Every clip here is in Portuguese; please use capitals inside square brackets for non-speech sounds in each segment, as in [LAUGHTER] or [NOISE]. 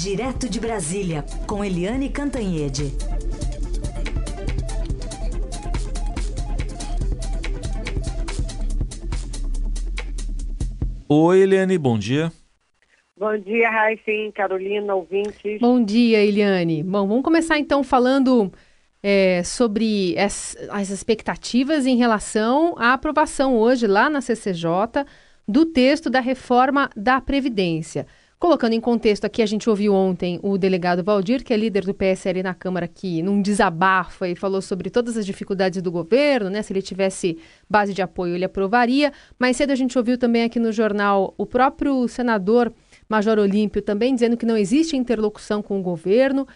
Direto de Brasília, com Eliane Cantanhede. Oi, Eliane, bom dia. Bom dia, Raíssen, Carolina, ouvintes. Bom dia, Eliane. Bom, vamos começar então falando é, sobre as, as expectativas em relação à aprovação hoje lá na CCJ do texto da reforma da Previdência. Colocando em contexto aqui, a gente ouviu ontem o delegado Valdir, que é líder do PSL na Câmara, que num desabafo e falou sobre todas as dificuldades do governo, né? Se ele tivesse base de apoio, ele aprovaria. Mais cedo a gente ouviu também aqui no jornal o próprio senador Major Olímpio também dizendo que não existe interlocução com o governo.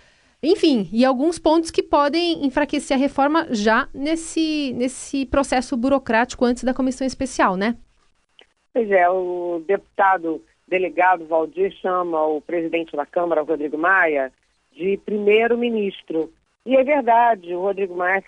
Enfim, e alguns pontos que podem enfraquecer a reforma já nesse, nesse processo burocrático antes da comissão especial, né? Pois é, o deputado delegado Valdir chama o presidente da Câmara, Rodrigo Maia, de primeiro-ministro. E é verdade, o Rodrigo Maia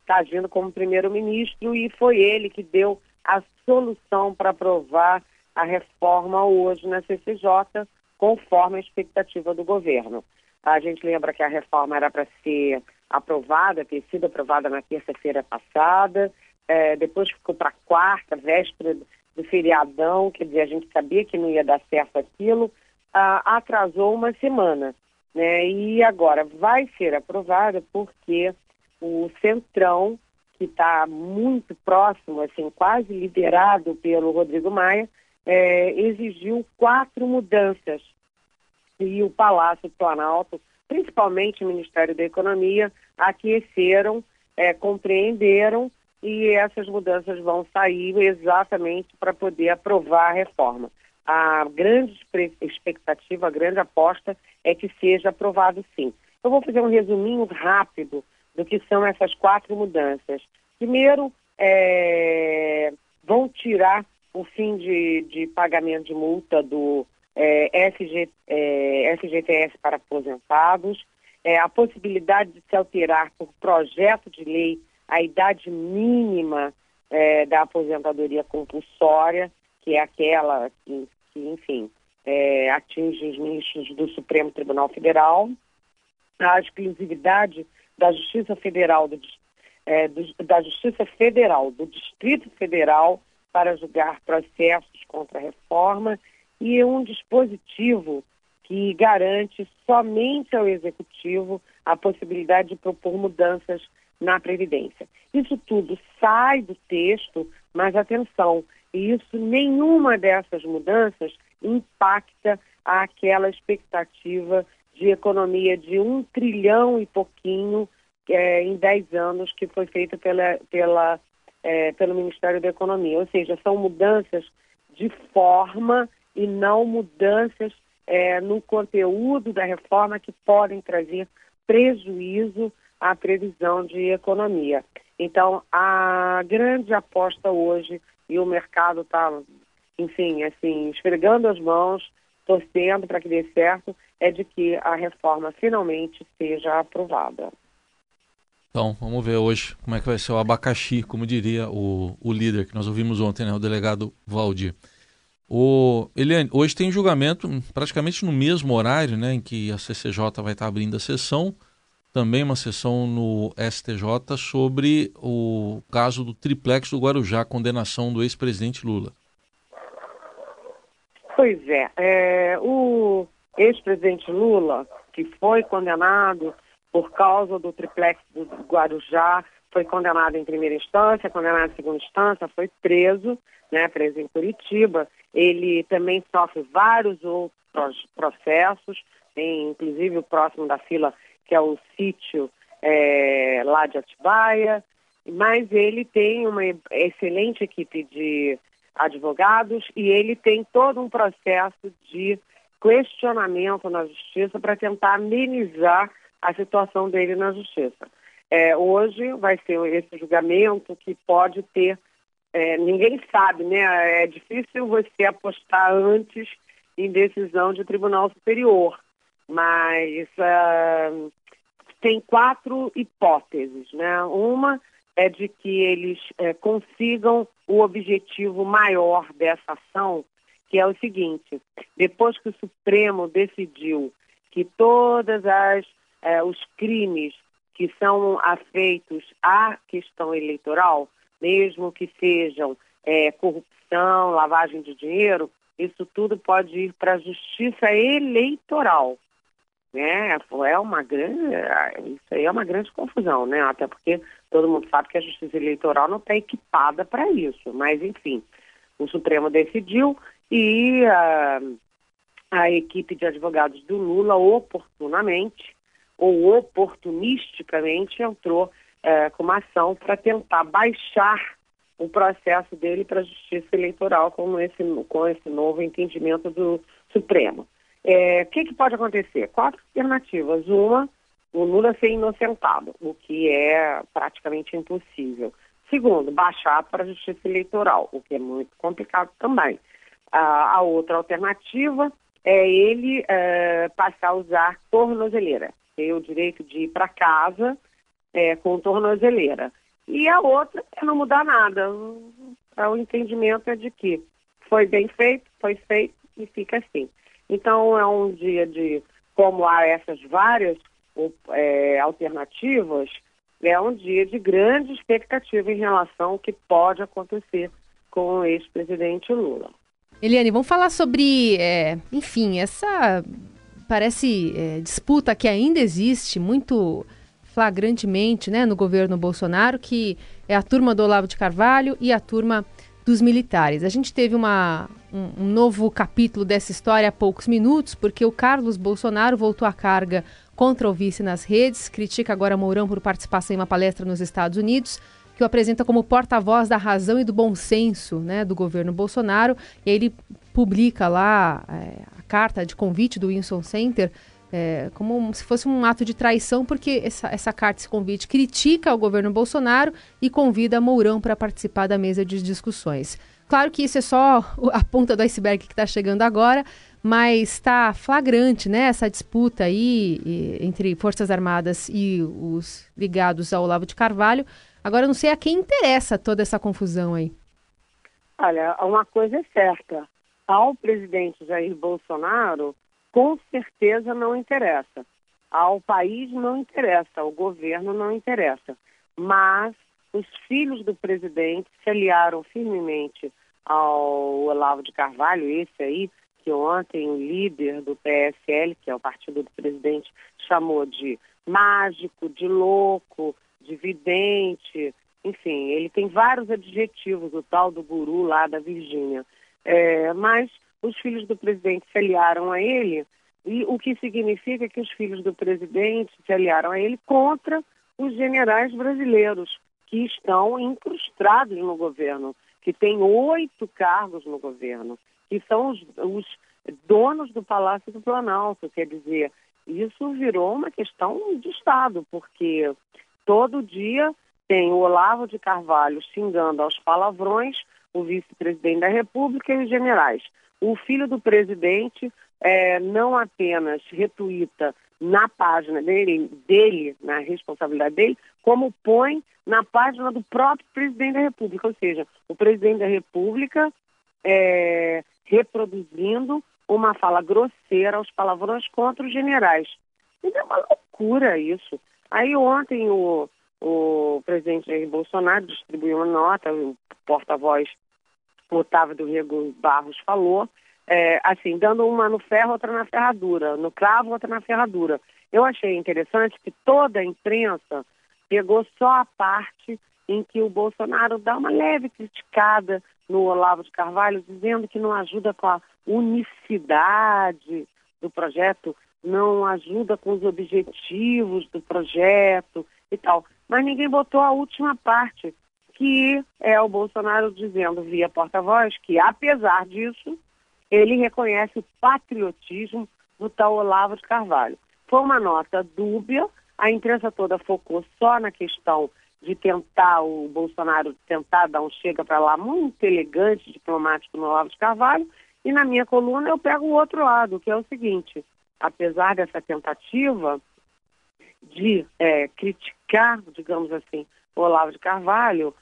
está [LAUGHS] agindo como primeiro-ministro e foi ele que deu a solução para aprovar a reforma hoje na CCJ, conforme a expectativa do governo. A gente lembra que a reforma era para ser aprovada, ter sido aprovada na terça-feira passada, é, depois ficou para quarta, véspera do feriadão, quer dizer, a gente sabia que não ia dar certo aquilo, ah, atrasou uma semana. Né? E agora vai ser aprovada porque o Centrão, que está muito próximo, assim, quase liderado pelo Rodrigo Maia, é, exigiu quatro mudanças. E o Palácio Planalto, principalmente o Ministério da Economia, aqueceram, é, compreenderam e essas mudanças vão sair exatamente para poder aprovar a reforma. A grande expectativa, a grande aposta é que seja aprovado sim. Eu vou fazer um resuminho rápido do que são essas quatro mudanças. Primeiro, é, vão tirar o fim de, de pagamento de multa do é, SG, é, FGTS para aposentados, é, a possibilidade de se alterar por projeto de lei a idade mínima é, da aposentadoria compulsória, que é aquela que, que enfim, é, atinge os ministros do Supremo Tribunal Federal, a exclusividade da Justiça Federal do, é, do, da Justiça Federal do Distrito Federal para julgar processos contra a reforma e um dispositivo que garante somente ao Executivo a possibilidade de propor mudanças na Previdência. Isso tudo sai do texto, mas atenção, isso nenhuma dessas mudanças impacta aquela expectativa de economia de um trilhão e pouquinho é, em 10 anos que foi feita pela, pela, é, pelo Ministério da Economia. Ou seja, são mudanças de forma e não mudanças é, no conteúdo da reforma que podem trazer prejuízo a previsão de economia. Então, a grande aposta hoje, e o mercado está, enfim, assim, esfregando as mãos, torcendo para que dê certo, é de que a reforma finalmente seja aprovada. Então, vamos ver hoje como é que vai ser o abacaxi, como diria o, o líder que nós ouvimos ontem, né, o delegado Valdir. O, Eliane, hoje tem julgamento praticamente no mesmo horário né, em que a CCJ vai estar abrindo a sessão também uma sessão no STJ sobre o caso do triplex do Guarujá, condenação do ex-presidente Lula. Pois é, é o ex-presidente Lula, que foi condenado por causa do triplex do Guarujá, foi condenado em primeira instância, condenado em segunda instância, foi preso, né, preso em Curitiba. Ele também sofre vários outros processos, tem inclusive o próximo da fila que é o sítio é, lá de Atibaia, mas ele tem uma excelente equipe de advogados e ele tem todo um processo de questionamento na justiça para tentar amenizar a situação dele na justiça. É, hoje vai ser esse julgamento que pode ter, é, ninguém sabe, né? É difícil você apostar antes em decisão de tribunal superior mas uh, tem quatro hipóteses, né? Uma é de que eles é, consigam o objetivo maior dessa ação, que é o seguinte: depois que o Supremo decidiu que todas as é, os crimes que são afeitos à questão eleitoral, mesmo que sejam é, corrupção, lavagem de dinheiro, isso tudo pode ir para a justiça eleitoral. Né? É uma grande, isso aí é uma grande confusão, né? Até porque todo mundo sabe que a justiça eleitoral não está equipada para isso. Mas, enfim, o Supremo decidiu e a, a equipe de advogados do Lula, oportunamente ou oportunisticamente, entrou é, com uma ação para tentar baixar o processo dele para a justiça eleitoral com esse, com esse novo entendimento do Supremo. É, o que, que pode acontecer? Quatro alternativas. Uma, o Lula ser inocentado, o que é praticamente impossível. Segundo, baixar para a justiça eleitoral, o que é muito complicado também. a outra alternativa é ele é, passar a usar tornozeleira, ter o direito de ir para casa é, com tornozeleira. E a outra é não mudar nada. O entendimento é de que foi bem feito, foi feito e fica assim. Então é um dia de, como há essas várias é, alternativas, é um dia de grande expectativa em relação ao que pode acontecer com o ex-presidente Lula. Eliane, vamos falar sobre, é, enfim, essa parece é, disputa que ainda existe muito flagrantemente né, no governo Bolsonaro, que é a turma do Olavo de Carvalho e a turma dos militares. A gente teve uma, um, um novo capítulo dessa história há poucos minutos, porque o Carlos Bolsonaro voltou à carga contra o vice nas redes, critica agora Mourão por participação em uma palestra nos Estados Unidos, que o apresenta como porta-voz da razão e do bom senso né, do governo Bolsonaro. E aí ele publica lá é, a carta de convite do Wilson Center é, como se fosse um ato de traição, porque essa, essa carta, esse convite, critica o governo Bolsonaro e convida Mourão para participar da mesa de discussões. Claro que isso é só a ponta do iceberg que está chegando agora, mas está flagrante né, essa disputa aí entre Forças Armadas e os ligados ao Olavo de Carvalho. Agora, eu não sei a quem interessa toda essa confusão aí. Olha, uma coisa é certa. Ao presidente Jair Bolsonaro, com certeza não interessa. Ao país não interessa, ao governo não interessa. Mas os filhos do presidente se aliaram firmemente ao Olavo de Carvalho, esse aí, que ontem o líder do PSL, que é o partido do presidente, chamou de mágico, de louco, de vidente, enfim, ele tem vários adjetivos, o tal do guru lá da Virgínia. É, mas os filhos do presidente se aliaram a ele, e o que significa que os filhos do presidente se aliaram a ele contra os generais brasileiros, que estão incrustados no governo, que têm oito cargos no governo, que são os, os donos do Palácio do Planalto. Quer dizer, isso virou uma questão de Estado, porque todo dia tem o Olavo de Carvalho xingando aos palavrões o vice-presidente da República e os generais. O filho do presidente é, não apenas retuita na página dele, dele, na responsabilidade dele, como põe na página do próprio presidente da República. Ou seja, o presidente da República é, reproduzindo uma fala grosseira aos palavrões contra os generais. Então é uma loucura isso. Aí ontem o, o presidente Jair Bolsonaro distribuiu uma nota, o porta-voz Otávio do Rego Barros falou, é, assim, dando uma no ferro, outra na ferradura, no cravo, outra na ferradura. Eu achei interessante que toda a imprensa pegou só a parte em que o Bolsonaro dá uma leve criticada no Olavo de Carvalho, dizendo que não ajuda com a unicidade do projeto, não ajuda com os objetivos do projeto e tal. Mas ninguém botou a última parte, que é o Bolsonaro dizendo via porta-voz que, apesar disso, ele reconhece o patriotismo do tal Olavo de Carvalho. Foi uma nota dúbia, a imprensa toda focou só na questão de tentar o Bolsonaro tentar dar um chega para lá muito elegante, diplomático no Olavo de Carvalho, e na minha coluna eu pego o outro lado, que é o seguinte, apesar dessa tentativa de é, criticar, digamos assim, o Olavo de Carvalho,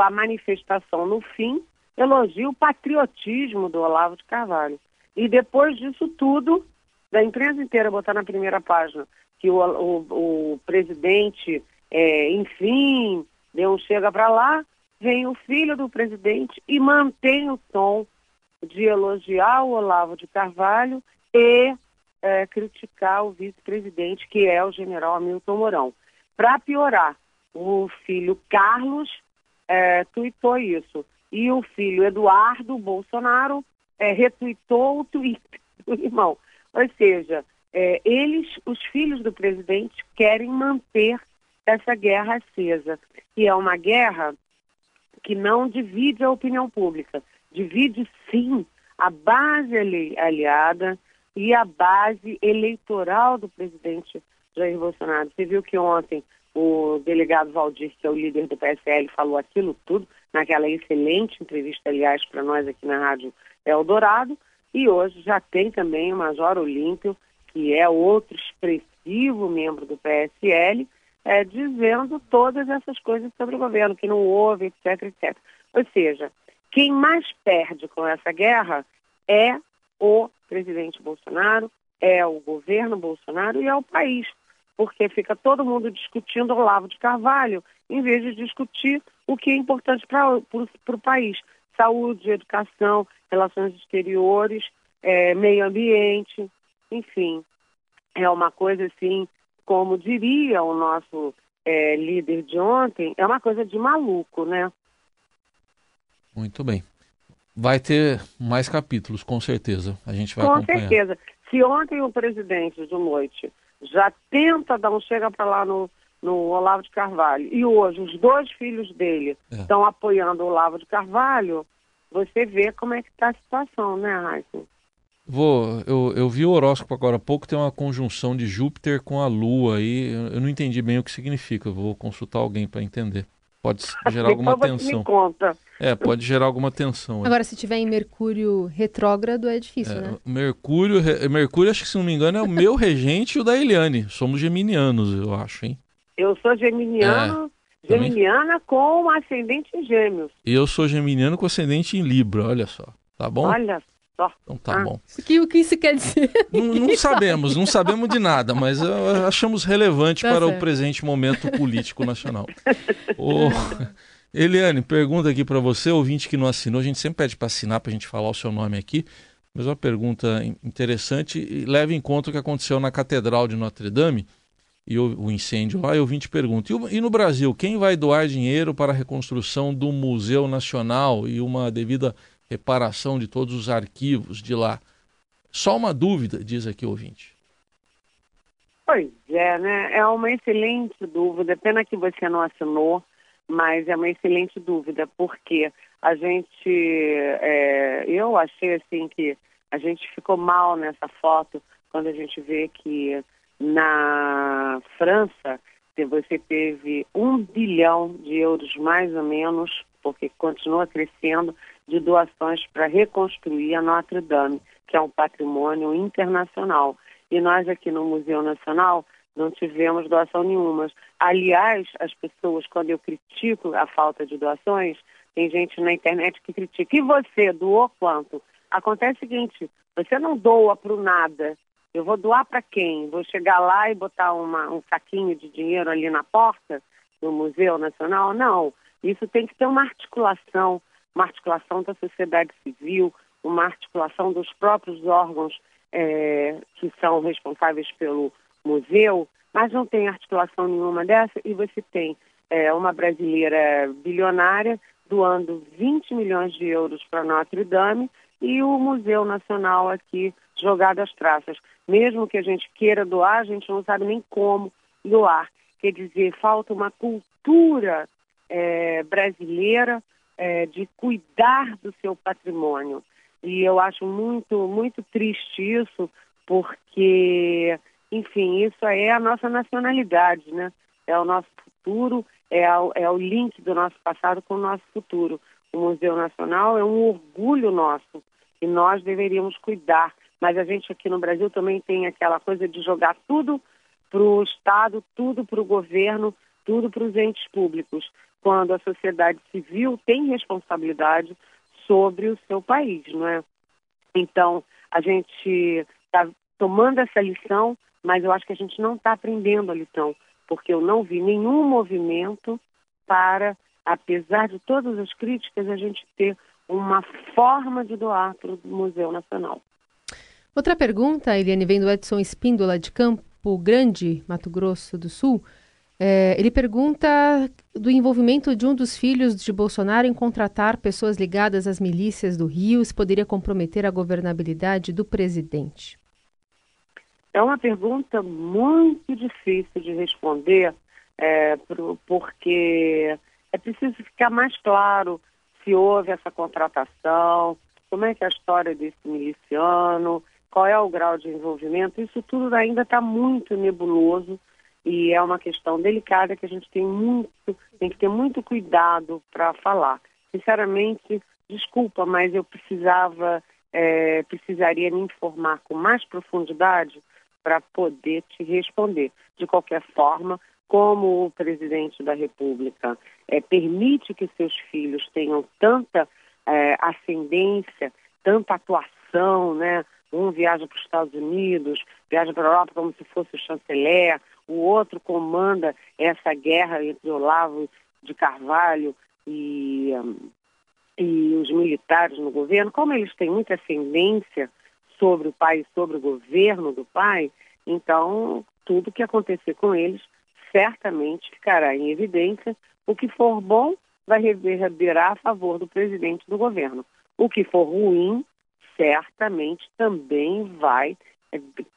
a manifestação no fim elogia o patriotismo do Olavo de Carvalho. E depois disso tudo, da imprensa inteira botar na primeira página que o, o, o presidente, é, enfim, deu um chega para lá, vem o filho do presidente e mantém o tom de elogiar o Olavo de Carvalho e é, criticar o vice-presidente, que é o general Hamilton Mourão. Para piorar, o filho Carlos é, tuitou isso. E o filho Eduardo Bolsonaro é, retuitou o tweet do [LAUGHS] irmão. Ou seja, é, eles, os filhos do presidente, querem manter essa guerra acesa. E é uma guerra que não divide a opinião pública, divide sim a base aliada e a base eleitoral do presidente Jair Bolsonaro. Você viu que ontem o delegado Valdir, que é o líder do PSL, falou aquilo tudo, naquela excelente entrevista, aliás, para nós aqui na Rádio Eldorado, e hoje já tem também o Major Olímpio, que é outro expressivo membro do PSL, é, dizendo todas essas coisas sobre o governo, que não houve, etc, etc. Ou seja, quem mais perde com essa guerra é o presidente Bolsonaro, é o governo Bolsonaro e é o país, porque fica todo mundo discutindo o Olavo de Carvalho, em vez de discutir o que é importante para o país. Saúde, educação, relações exteriores, é, meio ambiente, enfim. É uma coisa assim, como diria o nosso é, líder de ontem, é uma coisa de maluco, né? Muito bem. Vai ter mais capítulos, com certeza. A gente vai com acompanhar. Com certeza. Se ontem o presidente de noite já tenta dar um chega para lá no, no Olavo de Carvalho e hoje os dois filhos dele é. estão apoiando o Olavo de Carvalho, você vê como é que está a situação, né, Raíssa? Vou, eu, eu vi o horóscopo agora há pouco, tem uma conjunção de Júpiter com a Lua aí. Eu, eu não entendi bem o que significa. Eu vou consultar alguém para entender. Pode gerar alguma tensão. É, pode gerar alguma tensão. Agora, se tiver em Mercúrio retrógrado, é difícil, é, né? Mercúrio, Mercúrio, acho que se não me engano, é o meu regente e o da Eliane. Somos geminianos, eu acho, hein? Eu sou geminiano, é, geminiana também? com ascendente em gêmeos. E eu sou geminiano com ascendente em Libra, olha só. Tá bom? Olha só. Então tá ah. bom. O que, o que isso quer dizer? Não, não [LAUGHS] sabemos, não sabemos de nada, mas achamos relevante tá para certo. o presente momento político nacional. [LAUGHS] o... Eliane, pergunta aqui para você, ouvinte que não assinou, a gente sempre pede para assinar para a gente falar o seu nome aqui, mas uma pergunta interessante e leva em conta o que aconteceu na Catedral de Notre Dame e o, o incêndio lá, e o ouvinte pergunta, e, e no Brasil, quem vai doar dinheiro para a reconstrução do Museu Nacional e uma devida reparação de todos os arquivos de lá? Só uma dúvida, diz aqui o ouvinte. Pois é, né? É uma excelente dúvida. Pena que você não assinou mas é uma excelente dúvida, porque a gente, é, eu achei assim que a gente ficou mal nessa foto quando a gente vê que na França você teve um bilhão de euros mais ou menos, porque continua crescendo, de doações para reconstruir a Notre Dame, que é um patrimônio internacional. E nós aqui no Museu Nacional não tivemos doação nenhuma. Aliás, as pessoas, quando eu critico a falta de doações, tem gente na internet que critica. E você doou quanto? Acontece o seguinte: você não doa para o nada. Eu vou doar para quem? Vou chegar lá e botar uma, um saquinho de dinheiro ali na porta do Museu Nacional? Não. Isso tem que ter uma articulação uma articulação da sociedade civil, uma articulação dos próprios órgãos é, que são responsáveis pelo museu, mas não tem articulação nenhuma dessa e você tem é, uma brasileira bilionária doando 20 milhões de euros para Notre Dame e o Museu Nacional aqui jogado às traças. Mesmo que a gente queira doar, a gente não sabe nem como doar. Quer dizer, falta uma cultura é, brasileira é, de cuidar do seu patrimônio. E eu acho muito, muito triste isso, porque enfim, isso é a nossa nacionalidade, né? É o nosso futuro, é, o, é o link do nosso passado com o nosso futuro. O Museu Nacional é um orgulho nosso e nós deveríamos cuidar. Mas a gente aqui no Brasil também tem aquela coisa de jogar tudo para o Estado, tudo para o governo, tudo para os entes públicos, quando a sociedade civil tem responsabilidade sobre o seu país, não é? Então, a gente está tomando essa lição, mas eu acho que a gente não está aprendendo a lição, porque eu não vi nenhum movimento para, apesar de todas as críticas, a gente ter uma forma de doar para o Museu Nacional. Outra pergunta, Eliane, vem do Edson Espíndola, de Campo Grande, Mato Grosso do Sul. É, ele pergunta do envolvimento de um dos filhos de Bolsonaro em contratar pessoas ligadas às milícias do Rio, se poderia comprometer a governabilidade do presidente. É uma pergunta muito difícil de responder, é, porque é preciso ficar mais claro se houve essa contratação, como é que é a história desse miliciano, qual é o grau de envolvimento. Isso tudo ainda está muito nebuloso e é uma questão delicada que a gente tem muito, tem que ter muito cuidado para falar. Sinceramente, desculpa, mas eu precisava, é, precisaria me informar com mais profundidade para poder te responder. De qualquer forma, como o presidente da República é, permite que seus filhos tenham tanta é, ascendência, tanta atuação, né? Um viaja para os Estados Unidos, viaja para a Europa como se fosse o chanceler, o outro comanda essa guerra entre Olavo de Carvalho e, e os militares no governo, como eles têm muita ascendência sobre o pai e sobre o governo do pai, então tudo que acontecer com eles certamente ficará em evidência. O que for bom vai reverberar a favor do presidente do governo. O que for ruim, certamente também vai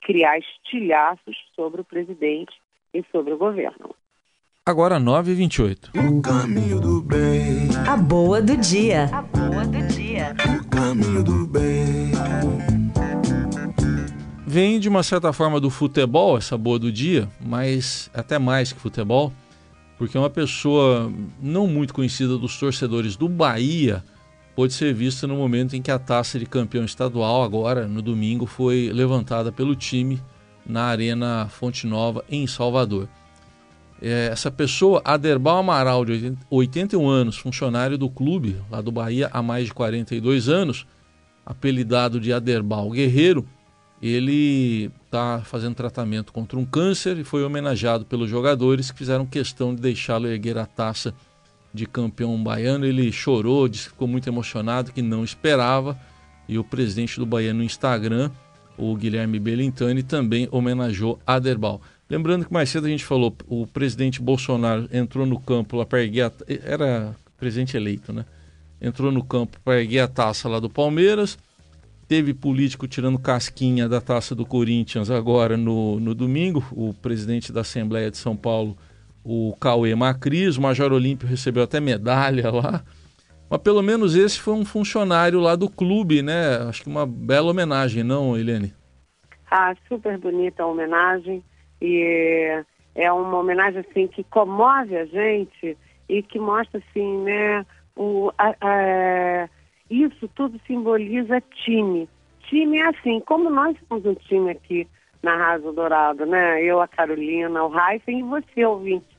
criar estilhaços sobre o presidente e sobre o governo. Agora 9h28. O caminho do bem. A boa do dia. A boa do dia. O caminho do bem. Vem de uma certa forma do futebol, essa boa do dia, mas até mais que futebol, porque uma pessoa não muito conhecida dos torcedores do Bahia pôde ser vista no momento em que a taça de campeão estadual, agora no domingo, foi levantada pelo time na Arena Fonte Nova, em Salvador. É, essa pessoa, Aderbal Amaral, de 81 anos, funcionário do clube lá do Bahia há mais de 42 anos, apelidado de Aderbal Guerreiro, ele está fazendo tratamento contra um câncer e foi homenageado pelos jogadores que fizeram questão de deixá-lo erguer a taça de campeão baiano. Ele chorou, disse que ficou muito emocionado, que não esperava. E o presidente do Bahia no Instagram, o Guilherme Belintani, também homenageou Aderbal. Lembrando que mais cedo a gente falou, o presidente Bolsonaro entrou no campo lá para erguer a, era presidente eleito, né? Entrou no campo para erguer a taça lá do Palmeiras. Teve político tirando casquinha da taça do Corinthians agora no, no domingo. O presidente da Assembleia de São Paulo, o Cauê Macris, o Major Olímpio recebeu até medalha lá. Mas pelo menos esse foi um funcionário lá do clube, né? Acho que uma bela homenagem, não, Helene? Ah, super bonita a homenagem. E é uma homenagem assim que comove a gente e que mostra assim, né? O, a, a, isso tudo simboliza time. Time é assim, como nós somos um time aqui na Rádio Dourado, né? Eu, a Carolina, o Raíssen e você, ouvinte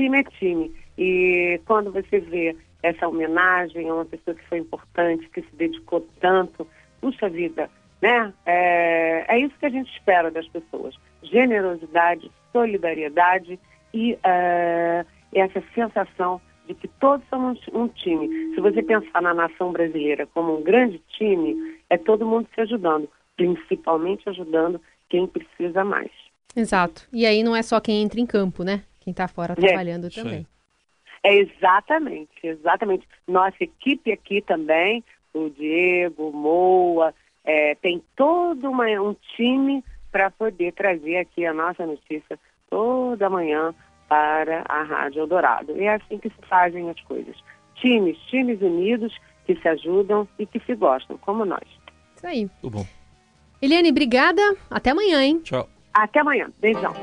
time é time. E quando você vê essa homenagem a uma pessoa que foi importante, que se dedicou tanto, puxa vida, né? É, é isso que a gente espera das pessoas. Generosidade, solidariedade e uh, essa sensação de que todos somos um time. Se você pensar na nação brasileira como um grande time, é todo mundo se ajudando, principalmente ajudando quem precisa mais. Exato. E aí não é só quem entra em campo, né? quem está fora é, trabalhando também. É exatamente, exatamente. Nossa equipe aqui também, o Diego, o Moa, é, tem todo uma, um time para poder trazer aqui a nossa notícia toda manhã para a Rádio Eldorado. E é assim que se fazem as coisas. Times, times unidos que se ajudam e que se gostam, como nós. Isso aí. Tudo bom. Eliane, obrigada. Até amanhã, hein? Tchau. Até amanhã. Beijão.